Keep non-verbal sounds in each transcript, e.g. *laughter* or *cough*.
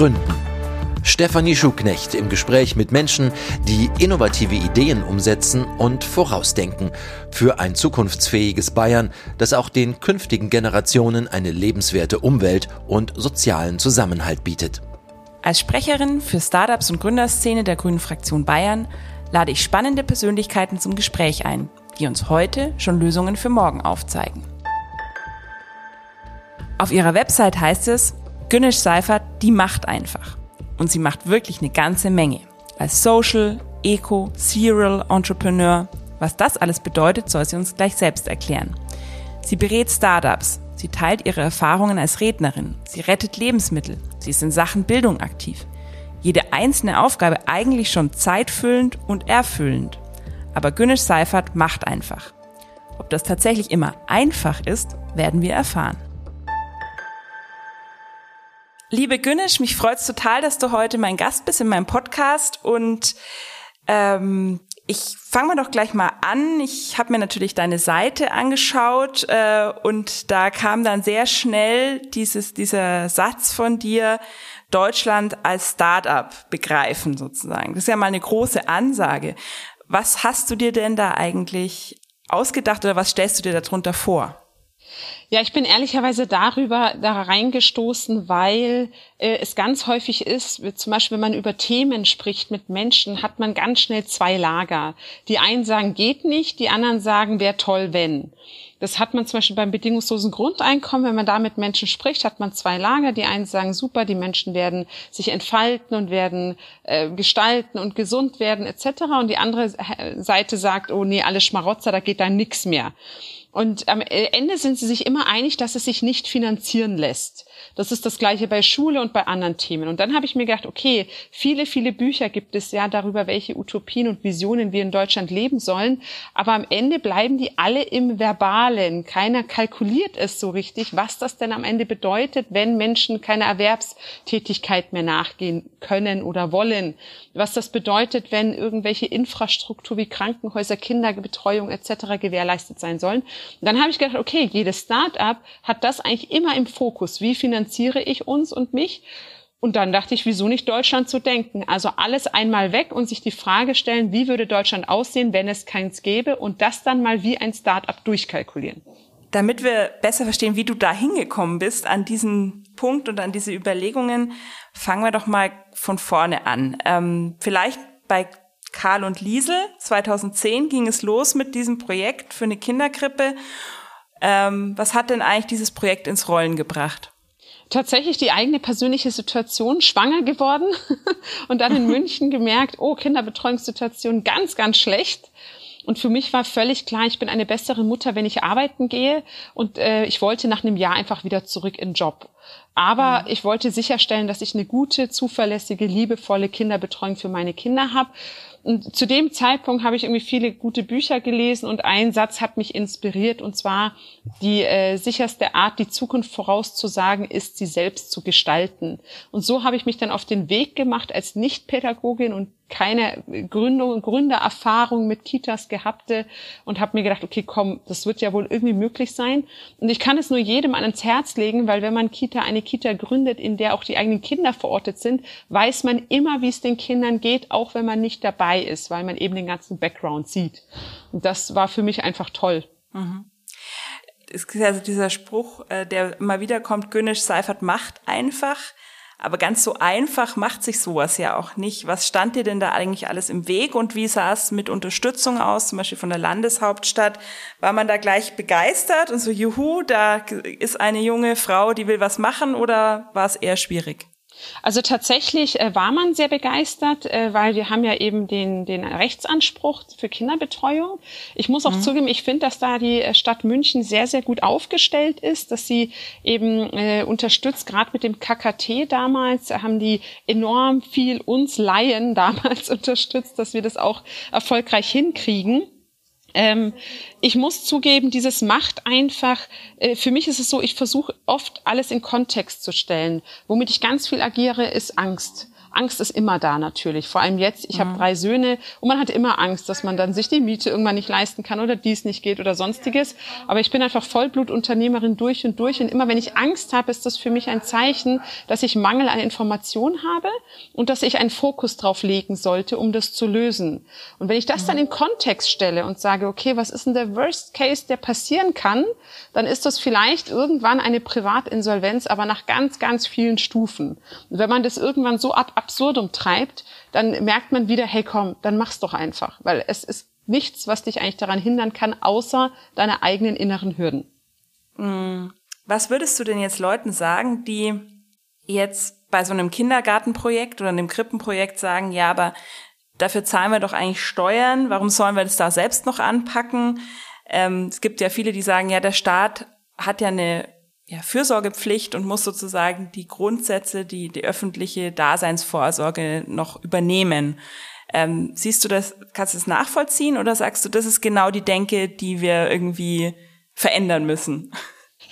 Gründen. Stefanie Schuknecht im Gespräch mit Menschen, die innovative Ideen umsetzen und vorausdenken für ein zukunftsfähiges Bayern, das auch den künftigen Generationen eine lebenswerte Umwelt und sozialen Zusammenhalt bietet. Als Sprecherin für Startups und Gründerszene der Grünen Fraktion Bayern lade ich spannende Persönlichkeiten zum Gespräch ein, die uns heute schon Lösungen für morgen aufzeigen. Auf ihrer Website heißt es, Günnisch Seifert, die macht einfach. Und sie macht wirklich eine ganze Menge. Als Social, Eco, Serial Entrepreneur. Was das alles bedeutet, soll sie uns gleich selbst erklären. Sie berät Startups. Sie teilt ihre Erfahrungen als Rednerin. Sie rettet Lebensmittel. Sie ist in Sachen Bildung aktiv. Jede einzelne Aufgabe eigentlich schon zeitfüllend und erfüllend. Aber Günnisch Seifert macht einfach. Ob das tatsächlich immer einfach ist, werden wir erfahren. Liebe Günnisch, mich freut's total, dass du heute mein Gast bist in meinem Podcast und ähm, ich fange mal doch gleich mal an. Ich habe mir natürlich deine Seite angeschaut äh, und da kam dann sehr schnell dieses dieser Satz von dir, Deutschland als Start-up begreifen sozusagen. Das ist ja mal eine große Ansage. Was hast du dir denn da eigentlich ausgedacht oder was stellst du dir darunter vor? Ja, ich bin ehrlicherweise darüber da reingestoßen, weil äh, es ganz häufig ist, zum Beispiel wenn man über Themen spricht mit Menschen, hat man ganz schnell zwei Lager. Die einen sagen, geht nicht, die anderen sagen, wäre toll, wenn. Das hat man zum Beispiel beim bedingungslosen Grundeinkommen, wenn man da mit Menschen spricht, hat man zwei Lager. Die einen sagen, super, die Menschen werden sich entfalten und werden äh, gestalten und gesund werden etc. Und die andere Seite sagt, oh nee, alles Schmarotzer, da geht da nix mehr. Und am Ende sind sie sich immer einig, dass es sich nicht finanzieren lässt. Das ist das gleiche bei Schule und bei anderen Themen. Und dann habe ich mir gedacht, okay, viele, viele Bücher gibt es ja darüber, welche Utopien und Visionen wir in Deutschland leben sollen. Aber am Ende bleiben die alle im Verbalen. Keiner kalkuliert es so richtig, was das denn am Ende bedeutet, wenn Menschen keine Erwerbstätigkeit mehr nachgehen können oder wollen. Was das bedeutet, wenn irgendwelche Infrastruktur wie Krankenhäuser, Kinderbetreuung etc. gewährleistet sein sollen. Und dann habe ich gedacht, okay, jedes Start-up hat das eigentlich immer im Fokus. Wie finanziert finanziere ich uns und mich? Und dann dachte ich, wieso nicht Deutschland zu denken? Also alles einmal weg und sich die Frage stellen, wie würde Deutschland aussehen, wenn es keins gäbe und das dann mal wie ein Start-up durchkalkulieren. Damit wir besser verstehen, wie du da hingekommen bist an diesen Punkt und an diese Überlegungen, fangen wir doch mal von vorne an. Ähm, vielleicht bei Karl und Liesel. 2010 ging es los mit diesem Projekt für eine Kinderkrippe. Ähm, was hat denn eigentlich dieses Projekt ins Rollen gebracht? Tatsächlich die eigene persönliche Situation, schwanger geworden *laughs* und dann in *laughs* München gemerkt, oh, Kinderbetreuungssituation ganz, ganz schlecht. Und für mich war völlig klar, ich bin eine bessere Mutter, wenn ich arbeiten gehe. Und äh, ich wollte nach einem Jahr einfach wieder zurück in den Job. Aber mhm. ich wollte sicherstellen, dass ich eine gute, zuverlässige, liebevolle Kinderbetreuung für meine Kinder habe. Und zu dem Zeitpunkt habe ich irgendwie viele gute Bücher gelesen und ein Satz hat mich inspiriert und zwar die äh, sicherste Art, die Zukunft vorauszusagen, ist, sie selbst zu gestalten. Und so habe ich mich dann auf den Weg gemacht als Nichtpädagogin und keine Gründung, Gründererfahrung mit Kitas gehabte und habe mir gedacht, okay, komm, das wird ja wohl irgendwie möglich sein. Und ich kann es nur jedem ans Herz legen, weil wenn man Kita, eine Kita gründet, in der auch die eigenen Kinder verortet sind, weiß man immer, wie es den Kindern geht, auch wenn man nicht dabei ist, weil man eben den ganzen Background sieht. Und das war für mich einfach toll. Mhm. Es ist also dieser Spruch, äh, der immer wieder kommt, Günnisch Seifert macht einfach. Aber ganz so einfach macht sich sowas ja auch nicht. Was stand dir denn da eigentlich alles im Weg und wie sah es mit Unterstützung aus, zum Beispiel von der Landeshauptstadt? War man da gleich begeistert und so, juhu, da ist eine junge Frau, die will was machen oder war es eher schwierig? Also tatsächlich äh, war man sehr begeistert, äh, weil wir haben ja eben den, den Rechtsanspruch für Kinderbetreuung. Ich muss auch mhm. zugeben, ich finde, dass da die äh, Stadt München sehr, sehr gut aufgestellt ist, dass sie eben äh, unterstützt, gerade mit dem KKT damals, haben die enorm viel uns Laien *laughs* damals *laughs* unterstützt, dass wir das auch erfolgreich hinkriegen. Ähm, ich muss zugeben, dieses macht einfach, äh, für mich ist es so, ich versuche oft alles in Kontext zu stellen. Womit ich ganz viel agiere, ist Angst. Angst ist immer da natürlich. Vor allem jetzt, ich mhm. habe drei Söhne und man hat immer Angst, dass man dann sich die Miete irgendwann nicht leisten kann oder dies nicht geht oder sonstiges. Aber ich bin einfach Vollblutunternehmerin durch und durch. Und immer wenn ich Angst habe, ist das für mich ein Zeichen, dass ich Mangel an Informationen habe und dass ich einen Fokus drauf legen sollte, um das zu lösen. Und wenn ich das dann in Kontext stelle und sage, okay, was ist denn der Worst Case, der passieren kann, dann ist das vielleicht irgendwann eine Privatinsolvenz, aber nach ganz, ganz vielen Stufen. Und wenn man das irgendwann so ab absurdum treibt, dann merkt man wieder, hey komm, dann mach's doch einfach, weil es ist nichts, was dich eigentlich daran hindern kann, außer deine eigenen inneren Hürden. Hm. Was würdest du denn jetzt Leuten sagen, die jetzt bei so einem Kindergartenprojekt oder einem Krippenprojekt sagen, ja, aber dafür zahlen wir doch eigentlich Steuern, warum sollen wir das da selbst noch anpacken? Ähm, es gibt ja viele, die sagen, ja, der Staat hat ja eine ja, Fürsorgepflicht und muss sozusagen die Grundsätze, die, die öffentliche Daseinsvorsorge noch übernehmen. Ähm, siehst du das, kannst du das nachvollziehen oder sagst du, das ist genau die Denke, die wir irgendwie verändern müssen?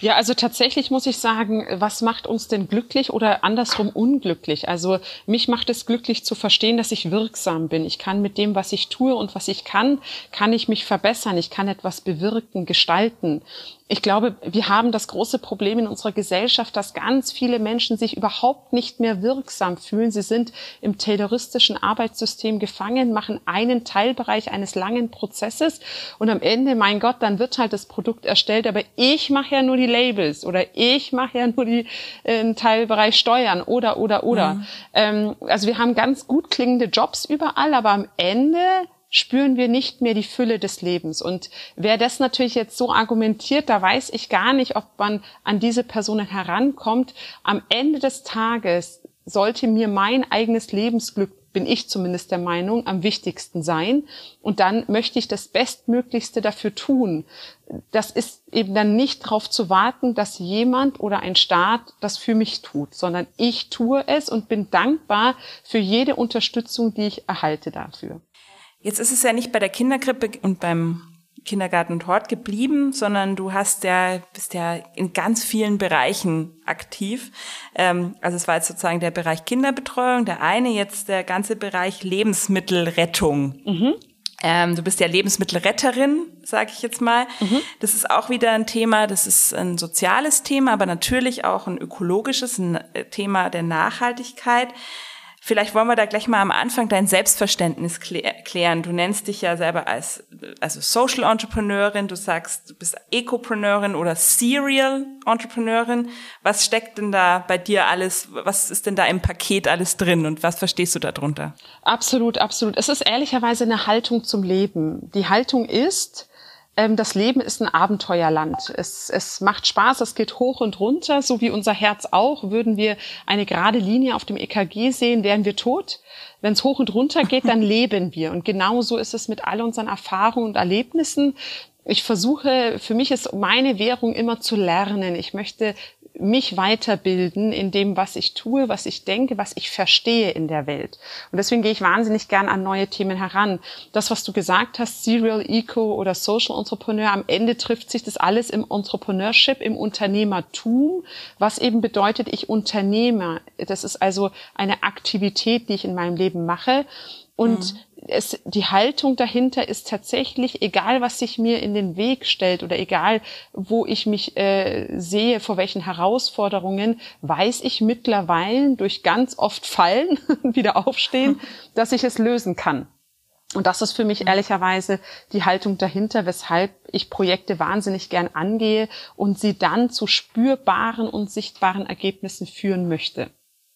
Ja, also tatsächlich muss ich sagen, was macht uns denn glücklich oder andersrum unglücklich? Also mich macht es glücklich zu verstehen, dass ich wirksam bin. Ich kann mit dem, was ich tue und was ich kann, kann ich mich verbessern. Ich kann etwas bewirken, gestalten ich glaube, wir haben das große Problem in unserer Gesellschaft, dass ganz viele Menschen sich überhaupt nicht mehr wirksam fühlen. Sie sind im tayloristischen Arbeitssystem gefangen, machen einen Teilbereich eines langen Prozesses und am Ende, mein Gott, dann wird halt das Produkt erstellt, aber ich mache ja nur die Labels oder ich mache ja nur die äh, Teilbereich Steuern oder oder oder. Mhm. Ähm, also wir haben ganz gut klingende Jobs überall, aber am Ende spüren wir nicht mehr die Fülle des Lebens. Und wer das natürlich jetzt so argumentiert, da weiß ich gar nicht, ob man an diese Personen herankommt. Am Ende des Tages sollte mir mein eigenes Lebensglück bin ich zumindest der Meinung, am wichtigsten sein. Und dann möchte ich das Bestmöglichste dafür tun. Das ist eben dann nicht darauf zu warten, dass jemand oder ein Staat das für mich tut, sondern ich tue es und bin dankbar für jede Unterstützung, die ich erhalte dafür. Jetzt ist es ja nicht bei der Kinderkrippe und beim Kindergarten und Hort geblieben, sondern du hast ja, bist ja in ganz vielen Bereichen aktiv. Ähm, also es war jetzt sozusagen der Bereich Kinderbetreuung, der eine, jetzt der ganze Bereich Lebensmittelrettung. Mhm. Ähm, du bist ja Lebensmittelretterin, sage ich jetzt mal. Mhm. Das ist auch wieder ein Thema, das ist ein soziales Thema, aber natürlich auch ein ökologisches, ein Thema der Nachhaltigkeit. Vielleicht wollen wir da gleich mal am Anfang dein Selbstverständnis klären. Du nennst dich ja selber als also Social Entrepreneurin, du sagst, du bist Ecopreneurin oder Serial Entrepreneurin. Was steckt denn da bei dir alles, was ist denn da im Paket alles drin und was verstehst du darunter? Absolut, absolut. Es ist ehrlicherweise eine Haltung zum Leben. Die Haltung ist, das Leben ist ein Abenteuerland. Es, es macht Spaß, es geht hoch und runter, so wie unser Herz auch. Würden wir eine gerade Linie auf dem EKG sehen, wären wir tot. Wenn es hoch und runter geht, dann *laughs* leben wir. Und genauso ist es mit all unseren Erfahrungen und Erlebnissen. Ich versuche, für mich ist meine Währung immer zu lernen. Ich möchte mich weiterbilden in dem, was ich tue, was ich denke, was ich verstehe in der Welt. Und deswegen gehe ich wahnsinnig gern an neue Themen heran. Das, was du gesagt hast, Serial Eco oder Social Entrepreneur, am Ende trifft sich das alles im Entrepreneurship, im Unternehmertum, was eben bedeutet, ich unternehme. Das ist also eine Aktivität, die ich in meinem Leben mache. Und mhm es, die Haltung dahinter ist tatsächlich, egal was sich mir in den Weg stellt oder egal wo ich mich äh, sehe, vor welchen Herausforderungen, weiß ich mittlerweile durch ganz oft Fallen *laughs* wieder aufstehen, *laughs* dass ich es lösen kann. Und das ist für mich ehrlicherweise die Haltung dahinter, weshalb ich Projekte wahnsinnig gern angehe und sie dann zu spürbaren und sichtbaren Ergebnissen führen möchte.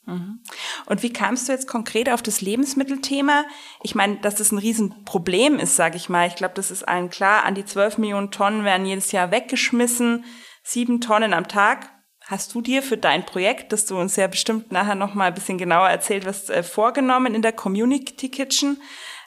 Mhm. Und wie kamst du jetzt konkret auf das Lebensmittelthema? Ich meine, dass das ein Riesenproblem ist, sage ich mal. Ich glaube, das ist allen klar. An die 12 Millionen Tonnen werden jedes Jahr weggeschmissen. Sieben Tonnen am Tag. Hast du dir für dein Projekt, das du uns ja bestimmt nachher noch mal ein bisschen genauer erzählt wirst, äh, vorgenommen in der Community Kitchen?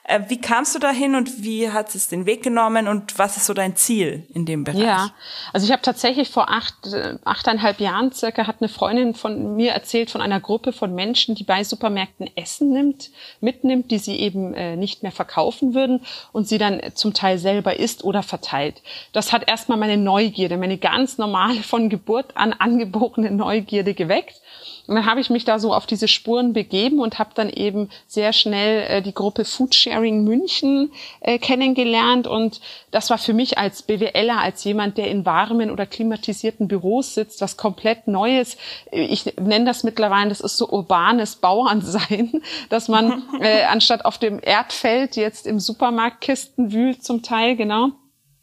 Äh, wie kamst du dahin und wie hat es den Weg genommen und was ist so dein Ziel in dem Bereich? Ja, also ich habe tatsächlich vor acht, äh, achteinhalb Jahren circa hat eine Freundin von mir erzählt von einer Gruppe von Menschen, die bei Supermärkten Essen nimmt, mitnimmt, die sie eben äh, nicht mehr verkaufen würden und sie dann zum Teil selber isst oder verteilt. Das hat erstmal meine Neugierde, meine ganz normale von Geburt an angeborene Neugierde geweckt. Und dann habe ich mich da so auf diese Spuren begeben und habe dann eben sehr schnell äh, die Gruppe Foodsharing München äh, kennengelernt. Und das war für mich als BWLer, als jemand, der in warmen oder klimatisierten Büros sitzt, was komplett Neues. Ich nenne das mittlerweile, das ist so urbanes Bauernsein, *laughs* dass man *laughs* äh, anstatt auf dem Erdfeld jetzt im Supermarkt Kisten wühlt zum Teil, genau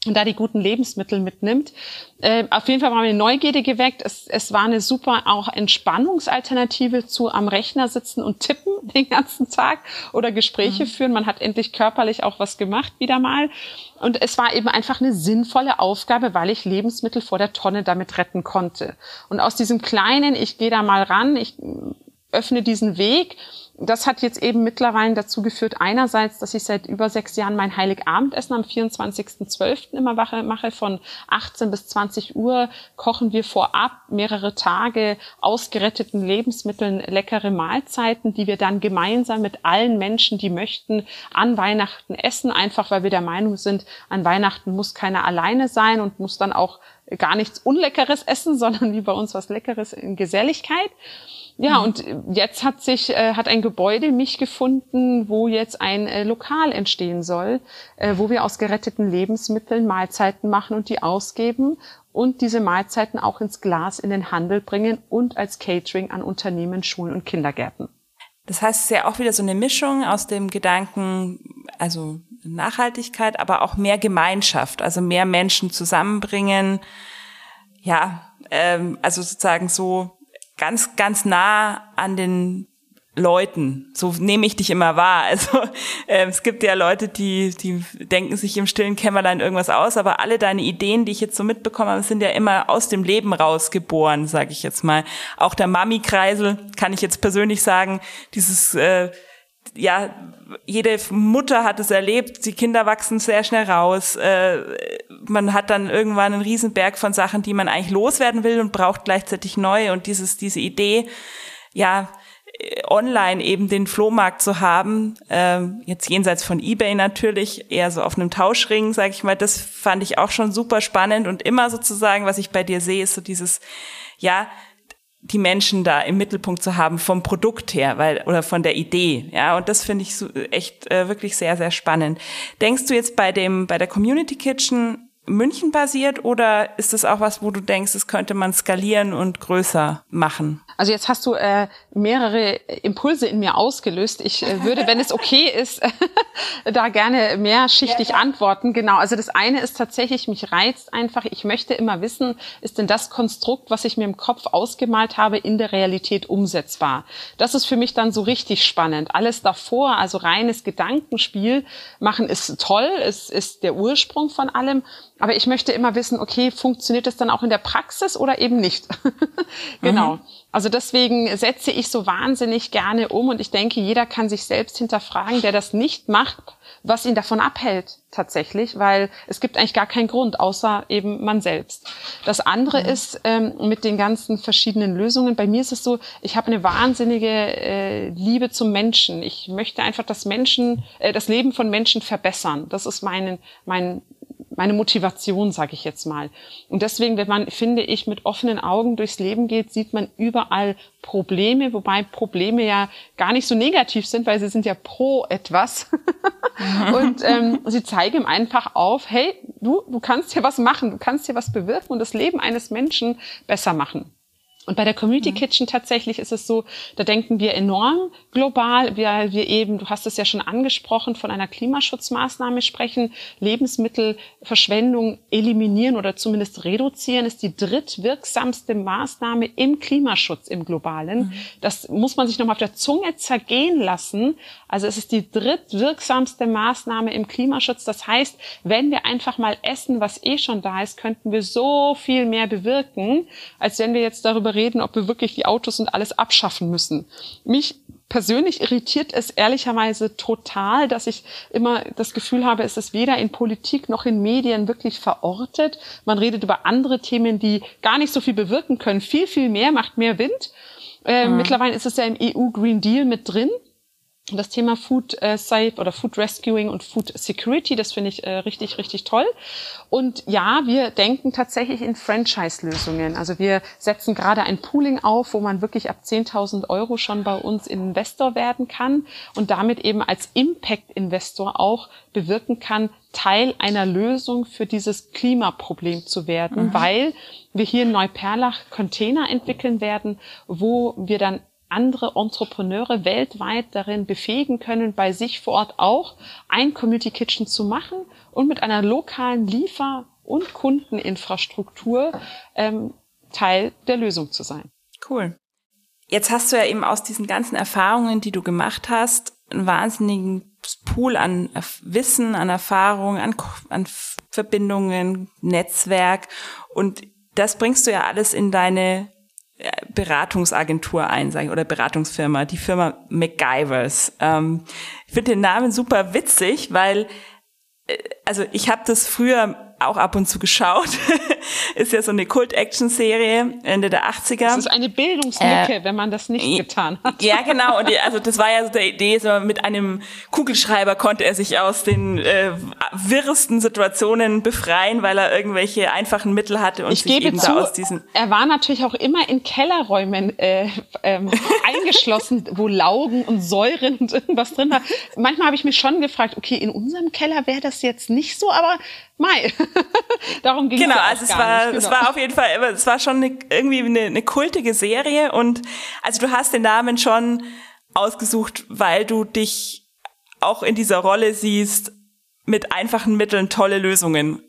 und da die guten Lebensmittel mitnimmt. Äh, auf jeden Fall war meine Neugierde geweckt. Es, es war eine super auch Entspannungsalternative zu am Rechner sitzen und tippen *laughs* den ganzen Tag oder Gespräche mhm. führen. Man hat endlich körperlich auch was gemacht wieder mal. Und es war eben einfach eine sinnvolle Aufgabe, weil ich Lebensmittel vor der Tonne damit retten konnte. Und aus diesem kleinen, ich gehe da mal ran, ich öffne diesen Weg, das hat jetzt eben mittlerweile dazu geführt, einerseits, dass ich seit über sechs Jahren mein Heiligabendessen am 24.12. immer mache. Von 18 bis 20 Uhr kochen wir vorab mehrere Tage ausgeretteten Lebensmitteln leckere Mahlzeiten, die wir dann gemeinsam mit allen Menschen, die möchten, an Weihnachten essen. Einfach weil wir der Meinung sind, an Weihnachten muss keiner alleine sein und muss dann auch gar nichts Unleckeres essen, *laughs* sondern wie bei uns was Leckeres in Geselligkeit. Ja, mhm. und jetzt hat sich, äh, hat ein Gebäude mich gefunden, wo jetzt ein äh, Lokal entstehen soll, äh, wo wir aus geretteten Lebensmitteln Mahlzeiten machen und die ausgeben und diese Mahlzeiten auch ins Glas in den Handel bringen und als Catering an Unternehmen, Schulen und Kindergärten. Das heißt, es ist ja auch wieder so eine Mischung aus dem Gedanken, also Nachhaltigkeit, aber auch mehr Gemeinschaft, also mehr Menschen zusammenbringen. Ja, ähm, also sozusagen so ganz, ganz nah an den Leuten. So nehme ich dich immer wahr. *laughs* Also äh, es gibt ja Leute, die, die denken sich im stillen Kämmerlein irgendwas aus, aber alle deine Ideen, die ich jetzt so mitbekommen habe, sind ja immer aus dem Leben rausgeboren, sage ich jetzt mal. Auch der Mami-Kreisel kann ich jetzt persönlich sagen, dieses äh, ja, jede Mutter hat es erlebt, die Kinder wachsen sehr schnell raus. Äh, man hat dann irgendwann einen Riesenberg von Sachen, die man eigentlich loswerden will und braucht gleichzeitig neu. Und dieses, diese Idee, ja, online eben den Flohmarkt zu haben, äh, jetzt jenseits von eBay natürlich, eher so auf einem Tauschring, sage ich mal, das fand ich auch schon super spannend und immer sozusagen, was ich bei dir sehe, ist so dieses, ja, die Menschen da im Mittelpunkt zu haben vom Produkt her, weil oder von der Idee, ja, und das finde ich so echt äh, wirklich sehr sehr spannend. Denkst du jetzt bei dem bei der Community Kitchen München basiert oder ist das auch was, wo du denkst, das könnte man skalieren und größer machen? Also jetzt hast du äh, mehrere Impulse in mir ausgelöst. Ich äh, würde, wenn es okay ist, *laughs* da gerne mehrschichtig ja, antworten. Genau. Also das eine ist tatsächlich, mich reizt einfach. Ich möchte immer wissen, ist denn das Konstrukt, was ich mir im Kopf ausgemalt habe, in der Realität umsetzbar? Das ist für mich dann so richtig spannend. Alles davor, also reines Gedankenspiel machen, ist toll. Es ist der Ursprung von allem. Aber ich möchte immer wissen, okay, funktioniert das dann auch in der Praxis oder eben nicht? *laughs* genau. Mhm. Also deswegen setze ich so wahnsinnig gerne um und ich denke, jeder kann sich selbst hinterfragen, der das nicht macht, was ihn davon abhält tatsächlich, weil es gibt eigentlich gar keinen Grund, außer eben man selbst. Das andere mhm. ist ähm, mit den ganzen verschiedenen Lösungen. Bei mir ist es so, ich habe eine wahnsinnige äh, Liebe zum Menschen. Ich möchte einfach das Menschen, äh, das Leben von Menschen verbessern. Das ist mein, mein meine Motivation, sage ich jetzt mal. Und deswegen, wenn man, finde ich, mit offenen Augen durchs Leben geht, sieht man überall Probleme, wobei Probleme ja gar nicht so negativ sind, weil sie sind ja pro etwas. *laughs* und ähm, sie zeigen einfach auf, hey, du, du kannst hier was machen, du kannst hier was bewirken und das Leben eines Menschen besser machen. Und bei der Community mhm. Kitchen tatsächlich ist es so, da denken wir enorm global, weil wir eben, du hast es ja schon angesprochen, von einer Klimaschutzmaßnahme sprechen. Lebensmittelverschwendung eliminieren oder zumindest reduzieren ist die drittwirksamste Maßnahme im Klimaschutz im globalen. Mhm. Das muss man sich nochmal auf der Zunge zergehen lassen. Also es ist die drittwirksamste Maßnahme im Klimaschutz. Das heißt, wenn wir einfach mal essen, was eh schon da ist, könnten wir so viel mehr bewirken, als wenn wir jetzt darüber reden, ob wir wirklich die Autos und alles abschaffen müssen. Mich persönlich irritiert es ehrlicherweise total, dass ich immer das Gefühl habe, es ist weder in Politik noch in Medien wirklich verortet. Man redet über andere Themen, die gar nicht so viel bewirken können. Viel, viel mehr macht mehr Wind. Äh, mhm. Mittlerweile ist es ja im EU Green Deal mit drin. Das Thema Food äh, Safe oder Food Rescuing und Food Security, das finde ich äh, richtig, richtig toll. Und ja, wir denken tatsächlich in Franchise-Lösungen. Also wir setzen gerade ein Pooling auf, wo man wirklich ab 10.000 Euro schon bei uns Investor werden kann und damit eben als Impact-Investor auch bewirken kann, Teil einer Lösung für dieses Klimaproblem zu werden, mhm. weil wir hier in Neuperlach Container entwickeln werden, wo wir dann andere Entrepreneure weltweit darin befähigen können, bei sich vor Ort auch ein Community Kitchen zu machen und mit einer lokalen Liefer- und Kundeninfrastruktur ähm, Teil der Lösung zu sein. Cool. Jetzt hast du ja eben aus diesen ganzen Erfahrungen, die du gemacht hast, einen wahnsinnigen Pool an Wissen, an Erfahrung, an, an Verbindungen, Netzwerk und das bringst du ja alles in deine Beratungsagentur ein, sag ich, oder Beratungsfirma, die Firma MacGyvers. Ähm, ich finde den Namen super witzig, weil äh, also ich habe das früher auch ab und zu geschaut. *laughs* ist ja so eine Kult-Action-Serie Ende der 80er. Das ist eine Bildungslücke, äh, wenn man das nicht getan hat. Ja, genau. Und die, also das war ja so der Idee, so mit einem Kugelschreiber konnte er sich aus den äh, wirresten Situationen befreien, weil er irgendwelche einfachen Mittel hatte und ich sich eben zu, da aus diesen. Er war natürlich auch immer in Kellerräumen äh, ähm, *laughs* eingeschlossen, wo Laugen und Säuren und irgendwas drin war. Manchmal habe ich mich schon gefragt, okay, in unserem Keller wäre das jetzt nicht so, aber Mai. *laughs* Darum ging genau, es. Genau, also es war, genau. es war auf jeden Fall, es war schon eine, irgendwie eine, eine kultige Serie und also du hast den Namen schon ausgesucht, weil du dich auch in dieser Rolle siehst, mit einfachen Mitteln tolle Lösungen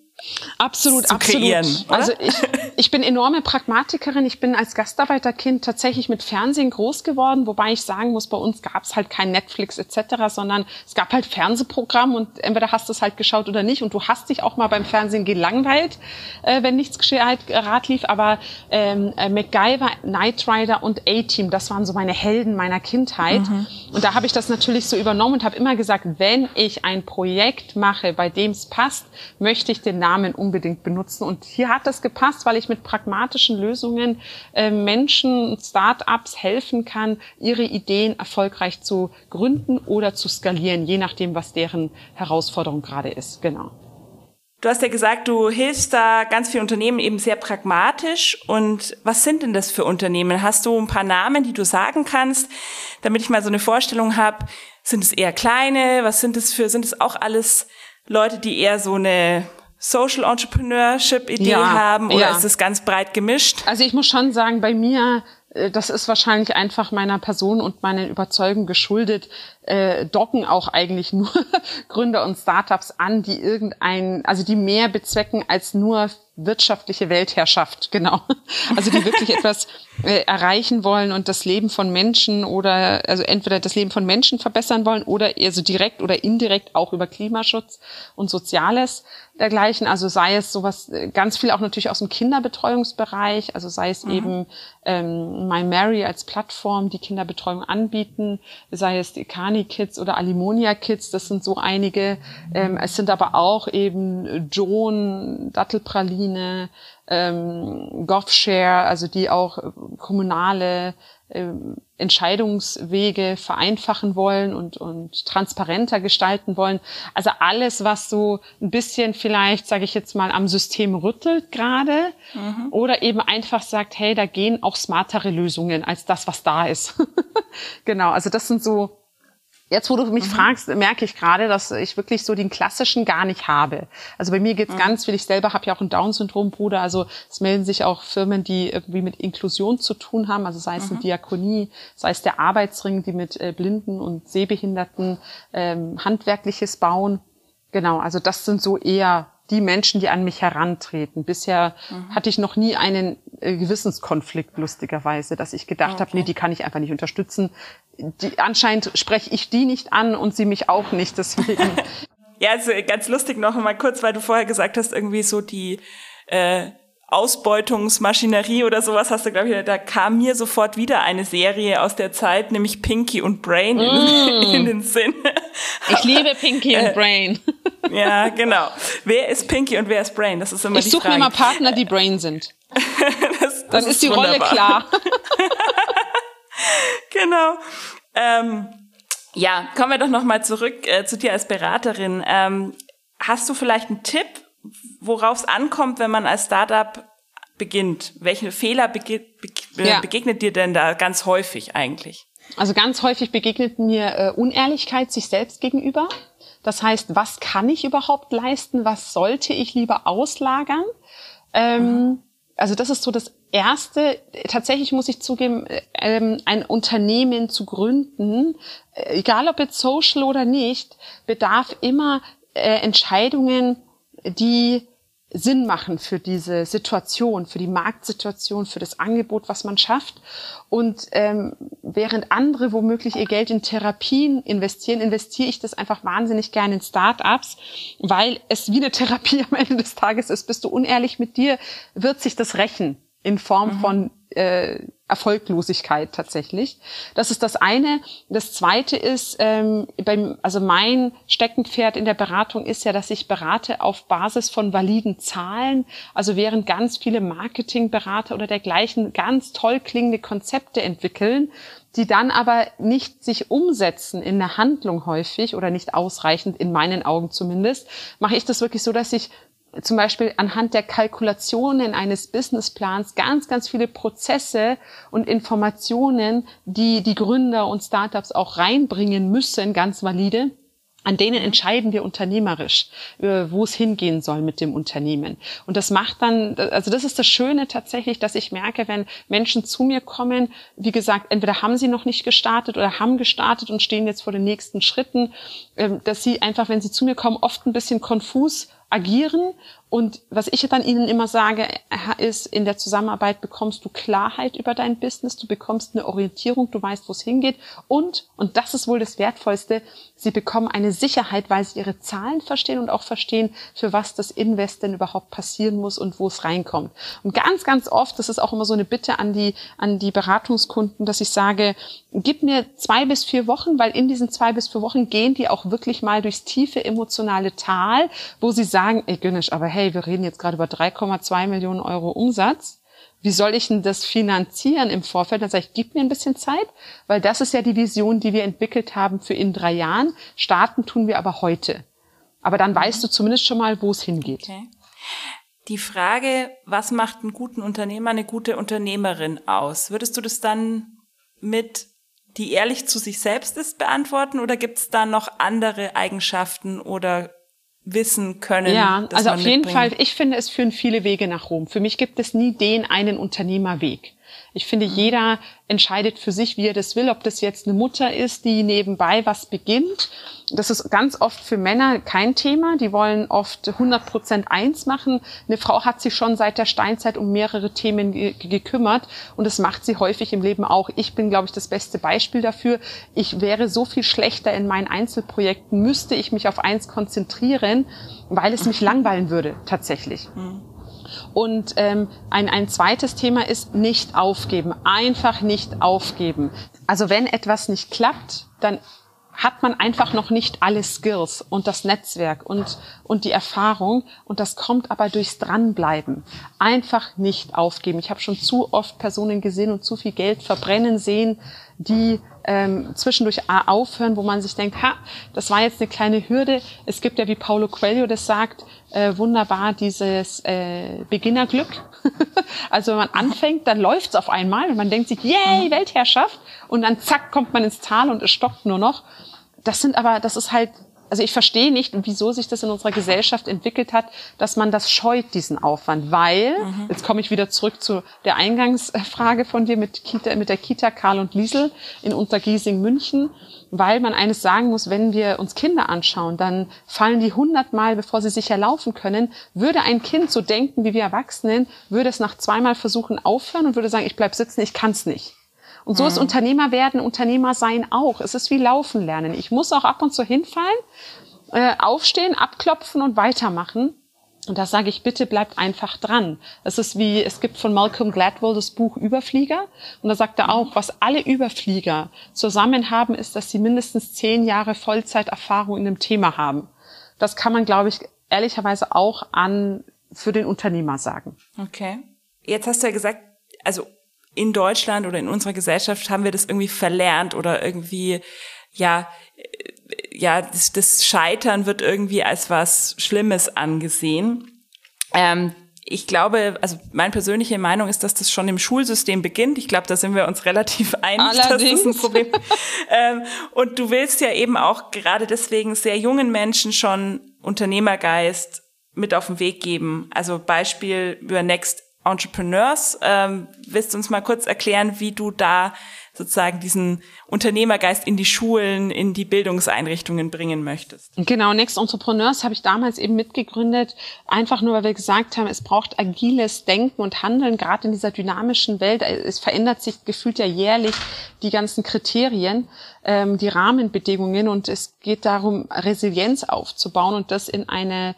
Absolut, zu. Absolut. Also ich, ich bin enorme Pragmatikerin. Ich bin als Gastarbeiterkind tatsächlich mit Fernsehen groß geworden, wobei ich sagen muss, bei uns gab es halt kein Netflix etc., sondern es gab halt Fernsehprogramm und entweder hast du es halt geschaut oder nicht und du hast dich auch mal beim Fernsehen gelangweilt, äh, wenn nichts gescheit Rat lief. Aber ähm, äh, MacGyver, Knight Rider und A-Team, das waren so meine Helden meiner Kindheit. Mhm. Und da habe ich das natürlich so übernommen und habe immer gesagt, wenn ich ein Projekt mache, bei dem es passt, möchte ich den Namen unbedingt benutzen. Und hier hat das gepasst, weil ich mit pragmatischen Lösungen äh, Menschen, Start-ups helfen kann, ihre Ideen erfolgreich zu gründen oder zu skalieren, je nachdem, was deren Herausforderung gerade ist. Genau. Du hast ja gesagt, du hilfst da ganz vielen Unternehmen eben sehr pragmatisch. Und was sind denn das für Unternehmen? Hast du ein paar Namen, die du sagen kannst, damit ich mal so eine Vorstellung habe? Sind es eher kleine? Was sind es für, sind es auch alles Leute, die eher so eine Social Entrepreneurship Idee ja, haben oder ja. ist es ganz breit gemischt? Also ich muss schon sagen, bei mir äh, das ist wahrscheinlich einfach meiner Person und meinen Überzeugungen geschuldet, äh, docken auch eigentlich nur *laughs* Gründer und Startups an, die irgendein, also die mehr bezwecken als nur wirtschaftliche Weltherrschaft, *laughs* genau. Also die wirklich *laughs* etwas äh, erreichen wollen und das Leben von Menschen oder also entweder das Leben von Menschen verbessern wollen oder also direkt oder indirekt auch über Klimaschutz und Soziales dergleichen. Also sei es sowas äh, ganz viel auch natürlich aus dem Kinderbetreuungsbereich, also sei es mhm. eben ähm, My Mary als Plattform, die Kinderbetreuung anbieten, sei es die Kani Kids oder Alimonia Kids, das sind so einige. Ähm, es sind aber auch eben Joan, Dattelpraline, ähm, GovShare, also die auch kommunale ähm, Entscheidungswege vereinfachen wollen und, und transparenter gestalten wollen. Also alles, was so ein bisschen vielleicht, sage ich jetzt mal, am System rüttelt gerade mhm. oder eben einfach sagt, hey, da gehen auch smartere Lösungen als das, was da ist. *laughs* genau, also das sind so Jetzt, wo du mich mhm. fragst, merke ich gerade, dass ich wirklich so den klassischen gar nicht habe. Also bei mir geht's mhm. ganz viel. Ich selber habe ja auch einen Down-Syndrom-Bruder. Also es melden sich auch Firmen, die irgendwie mit Inklusion zu tun haben. Also sei es mhm. eine Diakonie, sei es der Arbeitsring, die mit äh, Blinden und Sehbehinderten ähm, handwerkliches bauen. Genau, also das sind so eher die Menschen, die an mich herantreten. Bisher mhm. hatte ich noch nie einen äh, Gewissenskonflikt, lustigerweise, dass ich gedacht okay. habe, nee, die kann ich einfach nicht unterstützen. Die, anscheinend spreche ich die nicht an und sie mich auch nicht, deswegen. *laughs* ja, also ganz lustig noch mal kurz, weil du vorher gesagt hast, irgendwie so die äh, Ausbeutungsmaschinerie oder sowas hast du, glaube ich, da kam mir sofort wieder eine Serie aus der Zeit, nämlich Pinky und Brain in, mm. in den Sinn. Ich liebe Pinky und äh, Brain. Ja, genau. Wer ist Pinky und wer ist Brain? Das ist immer ich die Frage. Ich suche mir mal Partner, die Brain sind. *laughs* das, das Dann ist, ist die wunderbar. Rolle klar. *laughs* *laughs* genau. Ähm, Ja, kommen wir doch nochmal zurück äh, zu dir als Beraterin. Ähm, hast du vielleicht einen Tipp, worauf es ankommt, wenn man als Startup beginnt? Welche Fehler bege be ja. begegnet dir denn da ganz häufig eigentlich? Also ganz häufig begegnet mir äh, Unehrlichkeit sich selbst gegenüber. Das heißt, was kann ich überhaupt leisten? Was sollte ich lieber auslagern? Ähm, mhm. Also das ist so das Erste. Tatsächlich muss ich zugeben, ähm, ein Unternehmen zu gründen, äh, egal ob jetzt social oder nicht, bedarf immer äh, Entscheidungen, die Sinn machen für diese Situation, für die Marktsituation, für das Angebot, was man schafft. Und ähm, während andere womöglich ihr Geld in Therapien investieren, investiere ich das einfach wahnsinnig gerne in Startups, weil es wie eine *laughs* Therapie am Ende des Tages ist. Bist du unehrlich mit dir, wird sich das rächen in Form mhm. von äh, Erfolglosigkeit tatsächlich. Das ist das eine. Das zweite ist, ähm, beim, also mein Steckenpferd in der Beratung ist ja, dass ich berate auf Basis von validen Zahlen. Also während ganz viele Marketingberater oder dergleichen ganz toll klingende Konzepte entwickeln, die dann aber nicht sich umsetzen in der Handlung häufig oder nicht ausreichend, in meinen Augen zumindest, mache ich das wirklich so, dass ich zum Beispiel anhand der Kalkulationen eines Businessplans ganz, ganz viele Prozesse und Informationen, die die Gründer und Startups auch reinbringen müssen, ganz valide, an denen entscheiden wir unternehmerisch, äh, wo es hingehen soll mit dem Unternehmen. Und das macht dann, also das ist das Schöne tatsächlich, dass ich merke, wenn Menschen zu mir kommen, wie gesagt, entweder haben sie noch nicht gestartet oder haben gestartet und stehen jetzt vor den nächsten Schritten, ähm, dass sie einfach, wenn sie zu mir kommen, oft ein bisschen konfus agieren. Und was ich dann ihnen immer sage, ist, in der Zusammenarbeit bekommst du Klarheit über dein Business, du bekommst eine Orientierung, du weißt, wo es hingeht. Und, und das ist wohl das Wertvollste, sie bekommen eine Sicherheit, weil sie ihre Zahlen verstehen und auch verstehen, für was das Invest denn überhaupt passieren muss und wo es reinkommt. Und ganz, ganz oft, das ist auch immer so eine Bitte an die, an die Beratungskunden, dass ich sage, gib mir zwei bis vier Wochen, weil in diesen zwei bis vier Wochen gehen die auch wirklich mal durchs tiefe emotionale Tal, wo sie sagen, ey Günnisch, aber hey, wir reden jetzt gerade über 3,2 Millionen Euro Umsatz. Wie soll ich denn das finanzieren im Vorfeld? Dann sage ich, gib mir ein bisschen Zeit, weil das ist ja die Vision, die wir entwickelt haben für in drei Jahren. Starten tun wir aber heute. Aber dann weißt du zumindest schon mal, wo es hingeht. Okay. Die Frage, was macht einen guten Unternehmer, eine gute Unternehmerin aus? Würdest du das dann mit die ehrlich zu sich selbst ist, beantworten oder gibt es da noch andere Eigenschaften oder wissen können. Ja, also auf jeden Fall, ich finde, es führen viele Wege nach Rom. Für mich gibt es nie den einen Unternehmerweg. Ich finde, jeder entscheidet für sich, wie er das will, ob das jetzt eine Mutter ist, die nebenbei was beginnt. Das ist ganz oft für Männer kein Thema. Die wollen oft 100 Prozent eins machen. Eine Frau hat sich schon seit der Steinzeit um mehrere Themen ge gekümmert und das macht sie häufig im Leben auch. Ich bin, glaube ich, das beste Beispiel dafür. Ich wäre so viel schlechter in meinen Einzelprojekten, müsste ich mich auf eins konzentrieren, weil es mich *laughs* langweilen würde, tatsächlich. Mhm. Und ähm, ein, ein zweites Thema ist nicht aufgeben. Einfach nicht aufgeben. Also wenn etwas nicht klappt, dann hat man einfach noch nicht alle Skills und das Netzwerk und, und die Erfahrung. Und das kommt aber durchs Dranbleiben. Einfach nicht aufgeben. Ich habe schon zu oft Personen gesehen und zu viel Geld verbrennen sehen, die ähm, zwischendurch aufhören, wo man sich denkt, ha, das war jetzt eine kleine Hürde. Es gibt ja, wie Paulo Coelho das sagt, äh, wunderbar dieses äh, Beginnerglück. *laughs* also wenn man anfängt, dann läuft's auf einmal und man denkt sich, yay, Weltherrschaft. Und dann zack, kommt man ins Tal und es stoppt nur noch. Das sind aber, das ist halt also ich verstehe nicht, wieso sich das in unserer Gesellschaft entwickelt hat, dass man das scheut, diesen Aufwand. Weil, mhm. jetzt komme ich wieder zurück zu der Eingangsfrage von dir mit, Kita, mit der Kita Karl und Liesel in Untergiesing München, weil man eines sagen muss, wenn wir uns Kinder anschauen, dann fallen die hundertmal, bevor sie sicher laufen können. Würde ein Kind so denken wie wir Erwachsenen, würde es nach zweimal Versuchen aufhören und würde sagen, ich bleib sitzen, ich kann's nicht. Und so mhm. ist Unternehmer werden, Unternehmer sein auch. Es ist wie Laufen lernen. Ich muss auch ab und zu hinfallen, äh, aufstehen, abklopfen und weitermachen. Und da sage ich, bitte bleibt einfach dran. Es ist wie, es gibt von Malcolm Gladwell das Buch Überflieger. Und da sagt er auch, was alle Überflieger zusammen haben, ist, dass sie mindestens zehn Jahre Vollzeiterfahrung in dem Thema haben. Das kann man, glaube ich, ehrlicherweise auch an, für den Unternehmer sagen. Okay. Jetzt hast du ja gesagt, also in Deutschland oder in unserer Gesellschaft haben wir das irgendwie verlernt oder irgendwie ja ja, das, das Scheitern wird irgendwie als was Schlimmes angesehen. Ähm, ich glaube, also meine persönliche Meinung ist, dass das schon im Schulsystem beginnt. Ich glaube, da sind wir uns relativ einig, Allerdings. dass das ein Problem ähm, Und du willst ja eben auch gerade deswegen sehr jungen Menschen schon Unternehmergeist mit auf den Weg geben. Also Beispiel über Next Entrepreneurs. Ähm, willst du uns mal kurz erklären, wie du da sozusagen diesen Unternehmergeist in die Schulen, in die Bildungseinrichtungen bringen möchtest. Genau, Next Entrepreneurs habe ich damals eben mitgegründet, einfach nur, weil wir gesagt haben, es braucht agiles Denken und Handeln, gerade in dieser dynamischen Welt. Es verändert sich gefühlt ja jährlich die ganzen Kriterien, ähm, die Rahmenbedingungen und es geht darum, Resilienz aufzubauen und das in eine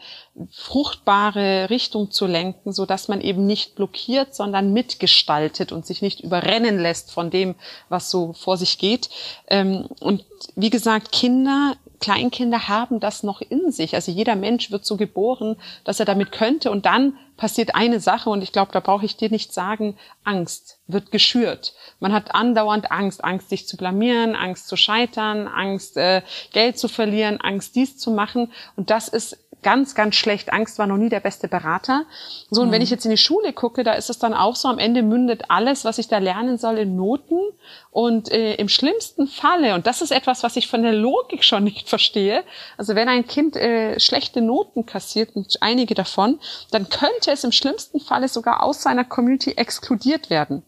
fruchtbare Richtung zu lenken, so dass man eben nicht blockiert, sondern mitgestaltet und sich nicht überrennen lässt von dem, was so vor sich geht. Ähm, und wie gesagt, Kinder, Kleinkinder haben das noch in sich. Also jeder Mensch wird so geboren, dass er damit könnte. Und dann passiert eine Sache, und ich glaube, da brauche ich dir nicht sagen, Angst wird geschürt. Man hat andauernd Angst, Angst, sich zu blamieren, Angst zu scheitern, Angst, äh, Geld zu verlieren, Angst, dies zu machen. Und das ist ganz, ganz schlecht. Angst war noch nie der beste Berater. So, und mhm. wenn ich jetzt in die Schule gucke, da ist es dann auch so, am Ende mündet alles, was ich da lernen soll, in Noten. Und äh, im schlimmsten Falle, und das ist etwas, was ich von der Logik schon nicht *laughs* verstehe, also wenn ein Kind äh, schlechte Noten kassiert, und einige davon, dann könnte es im schlimmsten Falle sogar aus seiner Community exkludiert werden.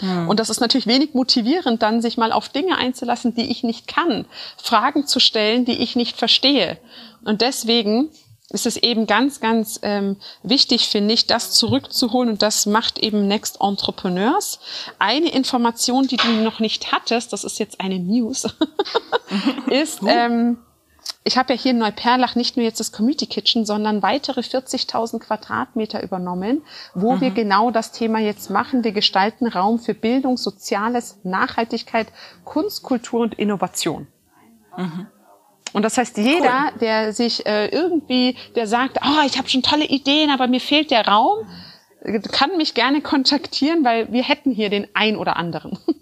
Mhm. Und das ist natürlich wenig motivierend, dann sich mal auf Dinge einzulassen, die ich nicht kann, Fragen zu stellen, die ich nicht verstehe. Und deswegen ist es eben ganz, ganz ähm, wichtig, finde ich, das zurückzuholen und das macht eben Next Entrepreneurs. Eine Information, die du noch nicht hattest, das ist jetzt eine News, *laughs* ist, ähm, ich habe ja hier in Neuperlach nicht nur jetzt das Community Kitchen, sondern weitere 40.000 Quadratmeter übernommen, wo mhm. wir genau das Thema jetzt machen. Wir gestalten Raum für Bildung, Soziales, Nachhaltigkeit, Kunst, Kultur und Innovation. Mhm. Und das heißt, jeder, cool. der sich äh, irgendwie, der sagt, oh, ich habe schon tolle Ideen, aber mir fehlt der Raum, kann mich gerne kontaktieren, weil wir hätten hier den ein oder anderen. *laughs*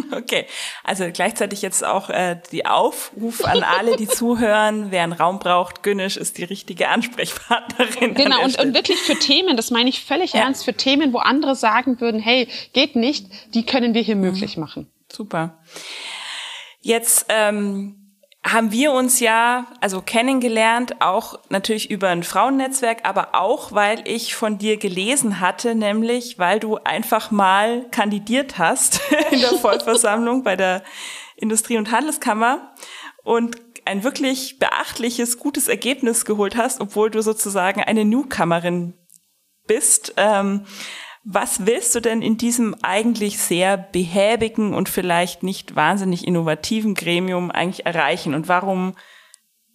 *laughs* Okay, also gleichzeitig jetzt auch äh, die Aufruf an alle, die *laughs* zuhören, wer einen Raum braucht, Günnisch ist die richtige Ansprechpartnerin. Genau, und, und wirklich für Themen, das meine ich völlig ja. ernst, für Themen, wo andere sagen würden, hey, geht nicht, die können wir hier mhm. möglich machen. Super. Jetzt ähm, haben wir uns ja also kennengelernt, auch natürlich über ein Frauennetzwerk, aber auch, weil ich von dir gelesen hatte, nämlich weil du einfach mal kandidiert hast *laughs* in der Vollversammlung bei der Industrie- und Handelskammer und ein wirklich beachtliches, gutes Ergebnis geholt hast, obwohl du sozusagen eine Newcomerin bist. Ähm, was willst du denn in diesem eigentlich sehr behäbigen und vielleicht nicht wahnsinnig innovativen Gremium eigentlich erreichen? Und warum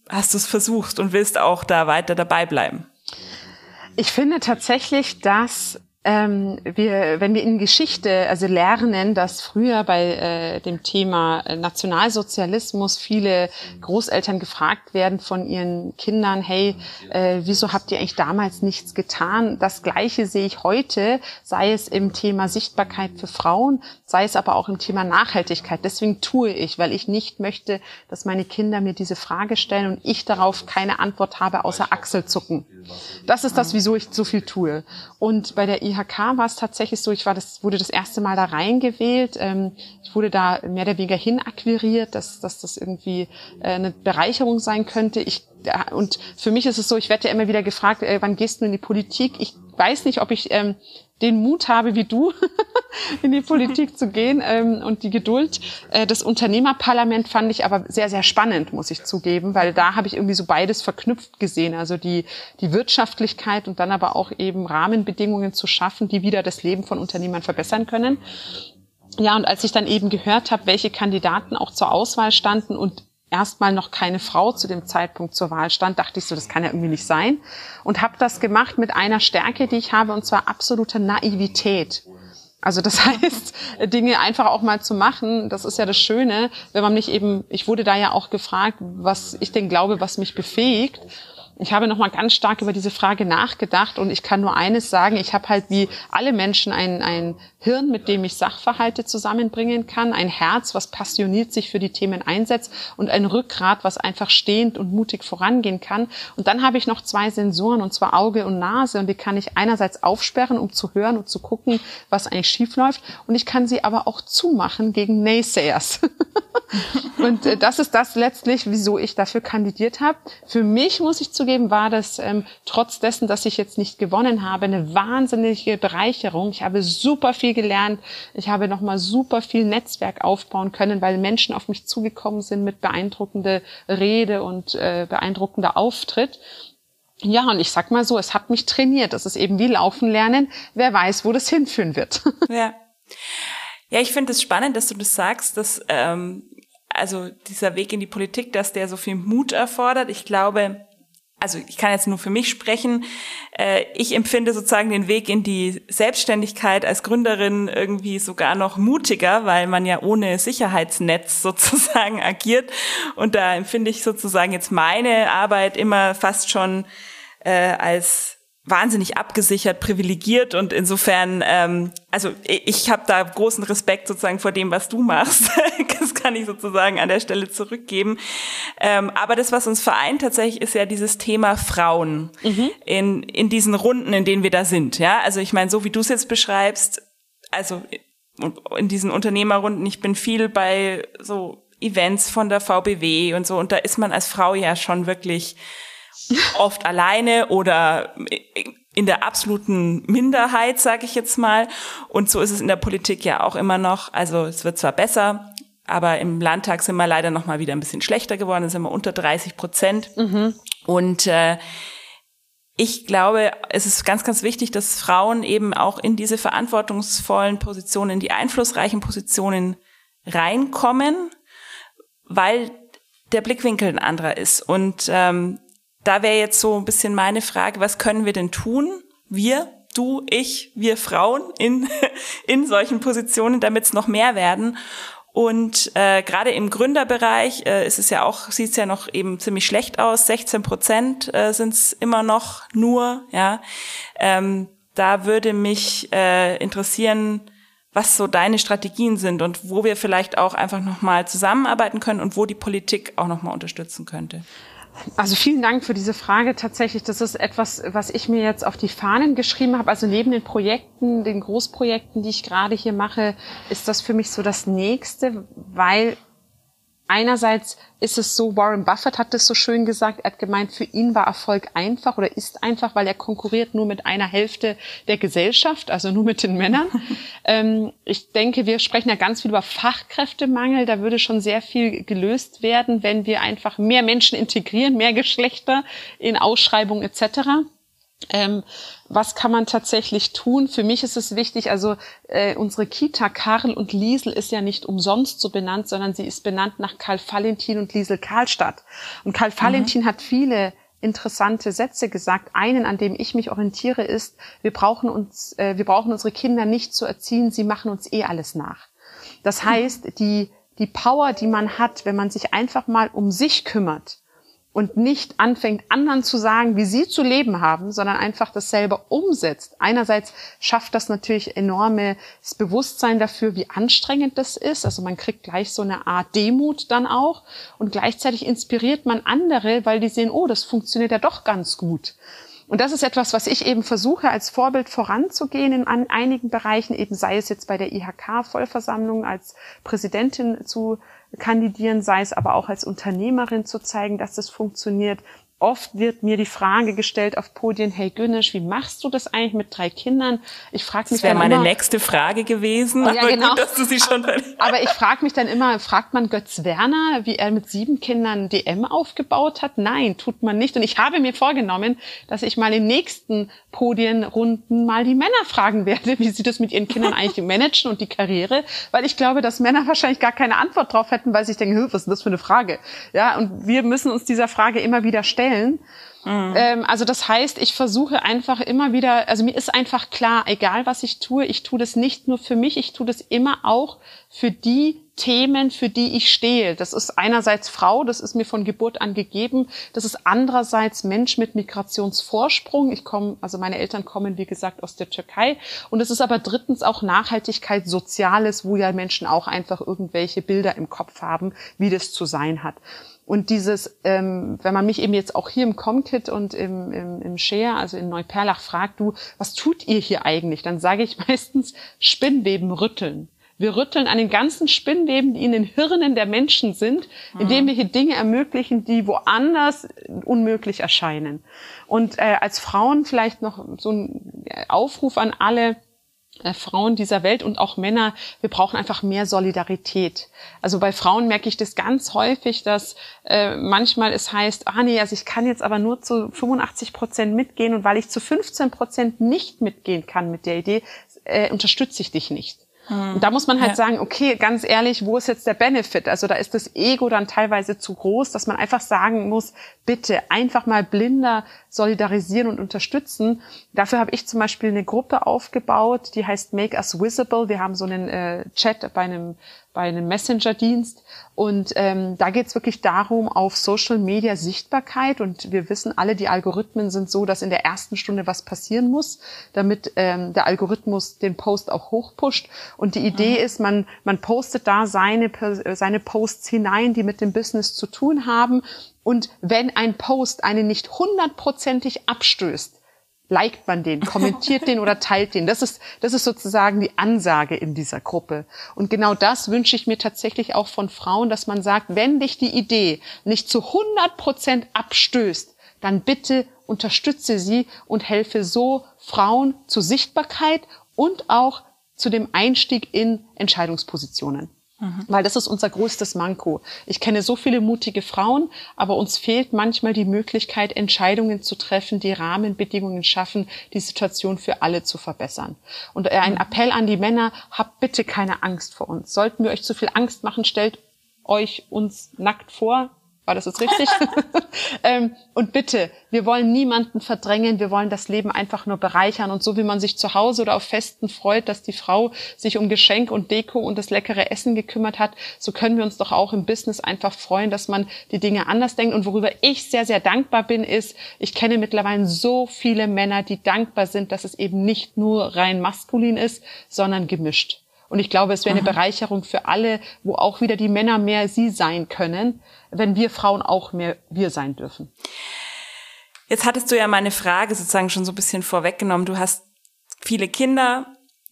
hast du es versucht und willst auch da weiter dabei bleiben? Ich finde tatsächlich, dass ähm, wir, wenn wir in Geschichte also lernen, dass früher bei äh, dem Thema Nationalsozialismus viele Großeltern gefragt werden von ihren Kindern, hey, äh, wieso habt ihr eigentlich damals nichts getan? Das Gleiche sehe ich heute, sei es im Thema Sichtbarkeit für Frauen, sei es aber auch im Thema Nachhaltigkeit. Deswegen tue ich, weil ich nicht möchte, dass meine Kinder mir diese Frage stellen und ich darauf keine Antwort habe, außer Achselzucken. Das ist das, wieso ich so viel tue. Und bei der IHK war es tatsächlich so, ich war das, wurde das erste Mal da reingewählt. Ähm, ich wurde da mehr oder weniger hinakquiriert, dass, dass das irgendwie äh, eine Bereicherung sein könnte. Ich, und für mich ist es so, ich werde ja immer wieder gefragt, äh, wann gehst du in die Politik? Ich weiß nicht, ob ich ähm, den Mut habe wie du, *laughs* in die Politik zu gehen ähm, und die Geduld. Äh, das Unternehmerparlament fand ich aber sehr, sehr spannend, muss ich zugeben, weil da habe ich irgendwie so beides verknüpft gesehen. Also die, die Wirtschaftlichkeit und dann aber auch eben Rahmenbedingungen zu schaffen, die wieder das Leben von Unternehmern verbessern können. Ja, und als ich dann eben gehört habe, welche Kandidaten auch zur Auswahl standen und erstmal noch keine Frau zu dem Zeitpunkt zur Wahl stand, dachte ich so, das kann ja irgendwie nicht sein. Und habe das gemacht mit einer Stärke, die ich habe, und zwar absolute Naivität. Also das *laughs* heißt, Dinge einfach auch mal zu machen, das ist ja das Schöne, wenn man nicht eben, ich wurde da ja auch gefragt, was ich denn glaube, was mich befähigt. ich habe nochmal ganz stark über diese Frage nachgedacht und ich kann nur eines sagen, ich habe halt wie alle Menschen ein, ein Hirn, mit dem ich Sachverhalte zusammenbringen kann, ein Herz, was passioniert sich für die Themen einsetzt und ein Rückgrat, was einfach stehend und mutig vorangehen kann. Und dann habe ich noch zwei Sensoren, und zwar Auge und Nase, und die kann ich einerseits aufsperren, um zu hören und zu gucken, was eigentlich schief läuft, und ich kann sie aber auch zumachen gegen Naysayers. *laughs* und äh, das ist das letztlich, wieso ich dafür kandidiert habe. Für mich, muss ich zugeben, war das ähm, trotz dessen, dass ich jetzt nicht gewonnen habe, eine wahnsinnige Bereicherung. Ich habe super viel viel gelernt. Ich habe nochmal super viel Netzwerk aufbauen können, weil Menschen auf mich zugekommen sind mit beeindruckender Rede und äh, beeindruckender Auftritt. Ja, und ich sag mal so, es hat mich trainiert. Das ist eben wie Laufen lernen. Wer weiß, wo das hinführen wird. *laughs* Ja. Ja, ich finde es spannend, dass du das sagst, dass ähm, also dieser Weg in die Politik, dass der so viel Mut erfordert. Ich glaube, also ich kann jetzt nur für mich sprechen, äh, ich empfinde sozusagen den Weg in die Selbstständigkeit als Gründerin irgendwie sogar noch mutiger, weil man ja ohne Sicherheitsnetz *laughs* sozusagen agiert. Und da empfinde ich sozusagen jetzt meine Arbeit immer fast schon äh, als wahnsinnig abgesichert, privilegiert und insofern, ähm, also ich habe da großen Respekt sozusagen vor dem, was du machst. *laughs* das kann ich sozusagen an der Stelle zurückgeben. Ähm, aber das, was uns vereint tatsächlich, ist ja dieses Thema Frauen mhm. in, in diesen Runden, in denen wir da sind. Ja, also ich meine, so wie du es jetzt beschreibst, also in diesen Unternehmerrunden, ich bin viel bei so Events von der VBW und so und da ist man als Frau ja schon wirklich oft alleine oder in der absoluten Minderheit, sage ich jetzt mal. Und so ist es in der Politik ja auch immer noch. Also es wird zwar besser, aber im Landtag sind wir leider noch mal wieder ein bisschen schlechter geworden. Da sind wir unter 30 Prozent. Mhm. Und äh, ich glaube, es ist ganz, ganz wichtig, dass Frauen eben auch in diese verantwortungsvollen Positionen, in die einflussreichen Positionen reinkommen, weil der Blickwinkel ein anderer ist. Und ähm, da wäre jetzt so ein bisschen meine Frage, was können wir denn tun? Wir, du, ich, wir Frauen in, *laughs* in solchen Positionen, damit es noch mehr werden. Und äh, gerade im Gründerbereich äh, ist es ja auch, sieht es ja noch eben ziemlich schlecht aus. 16 Prozent äh, sind es immer noch nur, ja. Ähm, da würde mich äh, interessieren, was so deine Strategien sind und wo wir vielleicht auch einfach nochmal zusammenarbeiten können und wo die Politik auch nochmal unterstützen könnte. Also vielen Dank für diese Frage. Tatsächlich, das ist etwas, was ich mir jetzt auf die Fahnen geschrieben habe. Also neben den Projekten, den Großprojekten, die ich gerade hier mache, ist das für mich so das nächste, weil einerseits ist es so, Warren Buffett hat das so schön gesagt, er hat gemeint, für ihn war Erfolg einfach oder ist einfach, weil er konkurriert nur mit einer Hälfte der Gesellschaft, also nur mit den Männern. *laughs* ähm, ich denke, wir sprechen ja ganz viel über Fachkräftemangel, da würde schon sehr viel gelöst werden, wenn wir einfach mehr Menschen integrieren, mehr Geschlechter in Ausschreibungen etc. Ähm, was kann man tatsächlich tun? Für mich ist es wichtig, also äh, unsere Kita Karl und Liesel ist ja nicht umsonst so benannt, sondern sie ist benannt nach Karl Valentin und Liesel Karlstadt. Und Karl mhm. Valentin hat viele interessante Sätze gesagt. Einen, an dem ich mich orientiere, ist, wir brauchen uns, äh, wir brauchen unsere Kinder nicht zu erziehen, sie machen uns eh alles nach. Das heißt, die, die Power, die man hat, wenn man sich einfach mal um sich kümmert, und nicht anfängt, anderen zu sagen, wie sie zu leben haben, sondern einfach dasselbe umsetzt. Einerseits schafft das natürlich enormes Bewusstsein dafür, wie anstrengend das ist. Also man kriegt gleich so eine Art Demut dann auch und gleichzeitig inspiriert man andere, weil die sehen, oh, das funktioniert ja doch ganz gut. Und das ist etwas, was ich eben versuche, als Vorbild voranzugehen in einigen Bereichen, eben sei es jetzt bei der IHK-Vollversammlung als Präsidentin zu kandidieren, sei es aber auch als Unternehmerin zu zeigen, dass das funktioniert, Oft wird mir die Frage gestellt auf Podien, hey Günnisch, wie machst du das eigentlich mit drei Kindern? Ich frage mich Das wäre meine immer, nächste Frage gewesen, ja, aber genau. gut, dass du sie schon... aber ich frage mich dann immer, fragt man Götz Werner, wie er mit sieben Kindern DM aufgebaut hat? Nein, tut man nicht. Und ich habe mir vorgenommen, dass ich mal in nächsten Podienrunden mal die Männer fragen werde, wie sie das mit ihren Kindern *laughs* eigentlich managen und die Karriere, weil ich glaube, dass Männer wahrscheinlich gar keine Antwort drauf hätten, weil sie denken, was ist das für eine Frage? Ja, und wir müssen uns dieser Frage immer wieder stellen erzählen. Mhm. Ähm, also das heißt, ich versuche einfach immer wieder, also mir ist einfach klar, egal was ich tue, ich tue das nicht nur für mich, ich tue das immer auch für die Themen, für die ich stehe. Das ist einerseits Frau, das ist mir von Geburt an gegeben. Das ist andererseits Mensch mit Migrationsvorsprung. Ich komme, also meine Eltern kommen, wie gesagt, aus der Türkei. Und es ist aber drittens auch Nachhaltigkeit, Soziales, wo ja Menschen auch einfach irgendwelche Bilder im Kopf haben, wie das zu sein hat. Und dieses, ähm, wenn man mich eben jetzt auch hier im Comkit und im, im, im Share, also in Neuperlach, fragt, du, was tut ihr hier eigentlich? Dann sage ich *laughs* meistens Spinnweben rütteln. Wir rütteln an den ganzen Spinnweben, die in den Hirnen der Menschen sind, indem wir hier Dinge ermöglichen, die woanders unmöglich erscheinen. Und äh, als Frauen vielleicht noch so ein Aufruf an alle, Frauen dieser Welt und auch Männer, wir brauchen einfach mehr Solidarität. Also bei Frauen merke ich das ganz häufig, dass äh, manchmal es heißt, ah nee, also ich kann jetzt aber nur zu 85 Prozent mitgehen und weil ich zu 15 Prozent nicht mitgehen kann mit der Idee, äh, unterstütze ich dich nicht. Hm. Und da muss man halt ja. sagen, okay, ganz ehrlich, wo ist jetzt der Benefit? Also da ist das Ego dann teilweise zu groß, dass man einfach sagen muss, bitte einfach mal blinder solidarisieren und unterstützen. Dafür habe ich zum Beispiel eine Gruppe aufgebaut, die heißt Make Us Visible. Wir haben so einen äh, Chat bei einem bei einem Messenger-Dienst. Und ähm, da geht es wirklich darum, auf Social Media Sichtbarkeit. Und wir wissen alle, die Algorithmen sind so, dass in der ersten Stunde was passieren muss, damit ähm, der Algorithmus den Post auch hochpusht. Und die Idee mhm. ist, man, man postet da seine, seine Posts hinein, die mit dem Business zu tun haben. Und wenn ein Post einen nicht hundertprozentig abstößt, liked man den, kommentiert den oder teilt den. Das ist, das ist sozusagen die Ansage in dieser Gruppe. Und genau das wünsche ich mir tatsächlich auch von Frauen, dass man sagt, wenn dich die Idee nicht zu 100 Prozent abstößt, dann bitte unterstütze sie und helfe so Frauen zur Sichtbarkeit und auch zu dem Einstieg in Entscheidungspositionen. Mhm. Weil das ist unser größtes Manko. Ich kenne so viele mutige Frauen, aber uns fehlt manchmal die Möglichkeit, Entscheidungen zu treffen, die Rahmenbedingungen schaffen, die Situation für alle zu verbessern. Und ein mhm. Appell an die Männer, habt bitte keine Angst vor uns. Sollten wir euch zu viel Angst machen, stellt euch uns nackt vor, war das jetzt richtig? *laughs* ähm, und bitte, wir wollen niemanden verdrängen, wir wollen das Leben einfach nur bereichern. Und so wie man sich zu Hause oder auf Festen freut, dass die Frau sich um Geschenk und Deko und das leckere Essen gekümmert hat, so können wir uns doch auch im Business einfach freuen, dass man die Dinge anders denkt. Und worüber ich sehr, sehr dankbar bin, ist, ich kenne mittlerweile so viele Männer, die dankbar sind, dass es eben nicht nur rein maskulin ist, sondern gemischt. Und ich glaube, es wäre eine Bereicherung für alle, wo auch wieder die Männer mehr sie sein können, wenn wir Frauen auch mehr wir sein dürfen. Jetzt hattest du ja meine Frage sozusagen schon so ein bisschen vorweggenommen. Du hast viele Kinder,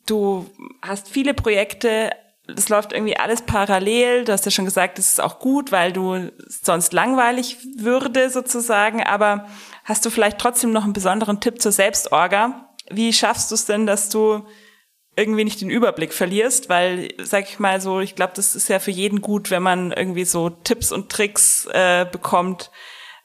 du hast viele Projekte, das läuft irgendwie alles parallel. Du hast ja schon gesagt, das ist auch gut, weil du sonst langweilig würde sozusagen. Aber hast du vielleicht trotzdem noch einen besonderen Tipp zur Selbstorga? Wie schaffst du es denn, dass du irgendwie nicht den Überblick verlierst, weil, sag ich mal so, ich glaube, das ist ja für jeden gut, wenn man irgendwie so Tipps und Tricks äh, bekommt,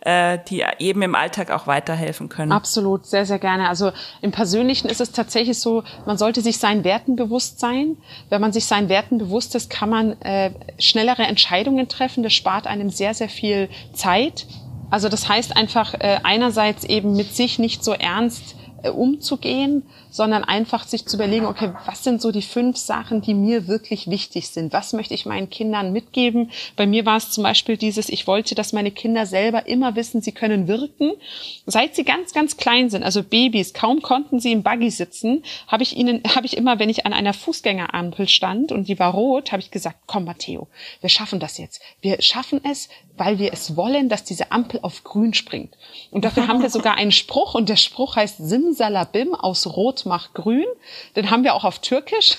äh, die eben im Alltag auch weiterhelfen können. Absolut, sehr, sehr gerne. Also im Persönlichen ist es tatsächlich so, man sollte sich seinen Werten bewusst sein. Wenn man sich seinen Werten bewusst ist, kann man äh, schnellere Entscheidungen treffen. Das spart einem sehr, sehr viel Zeit. Also das heißt einfach äh, einerseits eben mit sich nicht so ernst äh, umzugehen, sondern einfach sich zu überlegen, okay, was sind so die fünf Sachen, die mir wirklich wichtig sind? Was möchte ich meinen Kindern mitgeben? Bei mir war es zum Beispiel dieses, ich wollte, dass meine Kinder selber immer wissen, sie können wirken. Seit sie ganz, ganz klein sind, also Babys, kaum konnten sie im Buggy sitzen, habe ich ihnen, habe ich immer, wenn ich an einer Fußgängerampel stand und die war rot, habe ich gesagt, komm Matteo, wir schaffen das jetzt. Wir schaffen es, weil wir es wollen, dass diese Ampel auf grün springt. Und dafür haben wir sogar einen Spruch und der Spruch heißt Simsalabim aus Rot macht grün. Den haben wir auch auf Türkisch.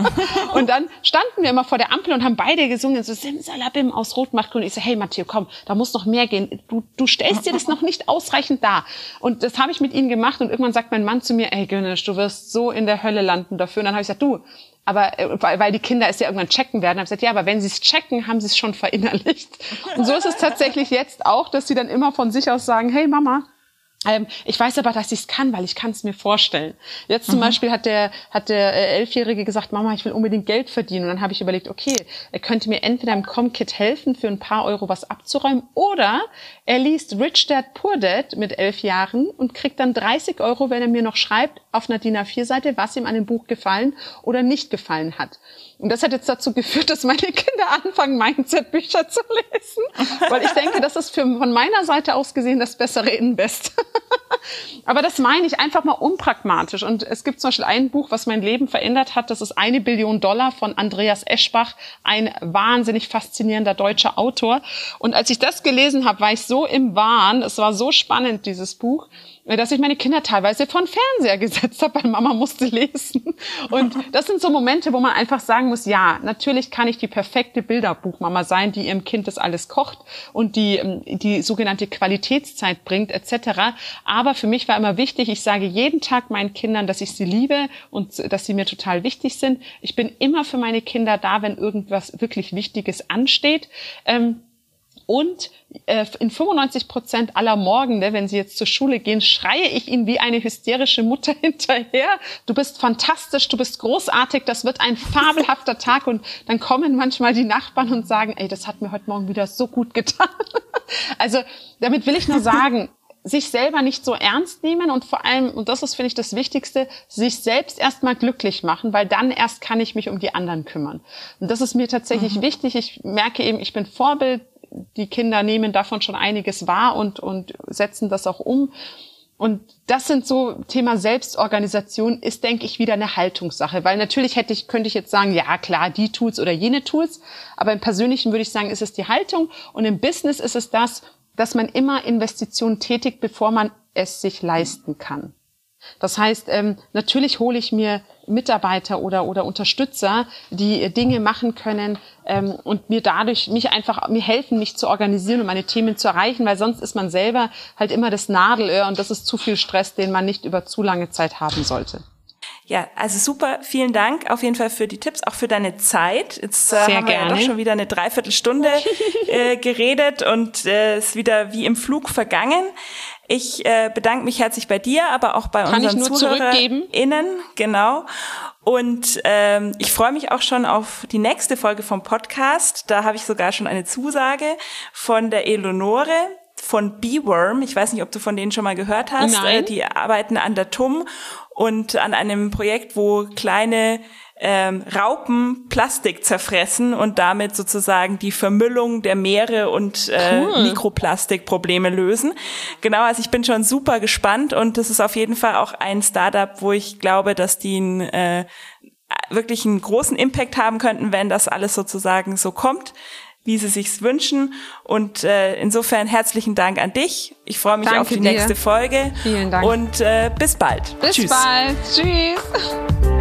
*laughs* und dann standen wir immer vor der Ampel und haben beide gesungen, so Simsalabim aus Rot macht grün. Ich so, hey Matthieu, komm, da muss noch mehr gehen. Du, du stellst dir das noch nicht ausreichend dar. Und das habe ich mit ihnen gemacht und irgendwann sagt mein Mann zu mir, ey Gönisch, du wirst so in der Hölle landen dafür. Und dann habe ich gesagt, du, aber äh, weil die Kinder es ja irgendwann checken werden, habe ich gesagt, ja, aber wenn sie es checken, haben sie es schon verinnerlicht. Und so ist es tatsächlich jetzt auch, dass sie dann immer von sich aus sagen, hey Mama, Ähm, ich weiß aber, dass ich es kann, weil ich kann es mir vorstellen. Jetzt zum mhm. Beispiel hat der, hat der äh, Elfjährige gesagt, Mama, ich will unbedingt Geld verdienen. Und dann habe ich überlegt, okay, er könnte mir entweder im ComKit helfen, für ein paar Euro was abzuräumen, oder er liest Rich Dad Poor Dad mit elf Jahren und kriegt dann 30 Euro, wenn er mir noch schreibt auf einer DIN A4-Seite, was ihm an dem Buch gefallen oder nicht gefallen hat. Und das hat jetzt dazu geführt, dass meine Kinder anfangen, Mindset-Bücher zu lesen. Weil ich denke, das ist für, von meiner Seite aus gesehen das bessere Invest. *laughs* Aber das meine ich einfach mal unpragmatisch. Und es gibt zum Beispiel ein Buch, was mein Leben verändert hat. Das ist eine Billion Dollar von Andreas Eschbach, ein wahnsinnig faszinierender deutscher Autor. Und als ich das gelesen habe, war ich so im Wahn. Es war so spannend, dieses Buch dass ich meine Kinder teilweise von Fernseher gesetzt habe, weil Mama musste lesen. Und das sind so Momente, wo man einfach sagen muss, ja, natürlich kann ich die perfekte Bilderbuchmama sein, die ihrem Kind das alles kocht und die ähm, die sogenannte Qualitätszeit bringt etc. Aber für mich war immer wichtig, ich sage jeden Tag meinen Kindern, dass ich sie liebe und dass sie mir total wichtig sind. Ich bin immer für meine Kinder da, wenn irgendwas wirklich Wichtiges ansteht. Ähm, und äh, in 95 Prozent aller Morgende, wenn sie jetzt zur Schule gehen, schreie ich ihnen wie eine hysterische Mutter *laughs* hinterher. Du bist fantastisch, du bist großartig, das wird ein fabelhafter *laughs* Tag. Und dann kommen manchmal die Nachbarn und sagen, ey, das hat mir heute Morgen wieder so gut getan. *laughs* Also damit will ich nur sagen, sich selber nicht so ernst nehmen und vor allem, und das ist, finde ich, das Wichtigste, sich selbst erstmal glücklich machen, weil dann erst kann ich mich um die anderen kümmern. Und das ist mir tatsächlich mhm. wichtig. Ich merke eben, ich bin Vorbild die Kinder nehmen davon schon einiges wahr und, und setzen das auch um. Und das sind so Thema Selbstorganisation ist, denke ich, wieder eine Haltungssache, weil natürlich hätte ich, könnte ich jetzt sagen, ja klar, die Tools oder jene Tools, aber im Persönlichen würde ich sagen, ist es die Haltung und im Business ist es das, dass man immer Investitionen tätigt, bevor man es sich leisten kann. Das heißt, ähm, natürlich hole ich mir Mitarbeiter oder, oder Unterstützer, die Dinge machen können ähm, und mir dadurch mich einfach mir helfen, mich zu organisieren und meine Themen zu erreichen, weil sonst ist man selber halt immer das Nadelöhr und das ist zu viel Stress, den man nicht über zu lange Zeit haben sollte. Ja, also super, vielen Dank auf jeden Fall für die Tipps, auch für deine Zeit. Jetzt äh, haben wir ja doch schon wieder eine Dreiviertelstunde *laughs* äh, geredet und äh, ist wieder wie im Flug vergangen. Ich äh, bedanke mich herzlich bei dir, aber auch bei Kann unseren ZuhörerInnen. Genau. Und ähm, ich freue mich auch schon auf die nächste Folge vom Podcast. Da habe ich sogar schon eine Zusage von der Eleonore von Beeworm. Ich weiß nicht, ob du von denen schon mal gehört hast. Nein. Äh, die arbeiten an der TUM und an einem Projekt, wo kleine ähm, Raupen Plastik zerfressen und damit sozusagen die Vermüllung der Meere und äh, cool. Mikroplastikprobleme lösen. Genau, also ich bin schon super gespannt und das ist auf jeden Fall auch ein Startup, wo ich glaube, dass die ein, äh, wirklich einen großen Impact haben könnten, wenn das alles sozusagen so kommt wie sie sich's wünschen. Und äh, insofern herzlichen Dank an dich. Ich freue mich Danke auf die dir. nächste Folge. Vielen Dank. Und äh, bis bald. Bis Tschüss. bald. Tschüss.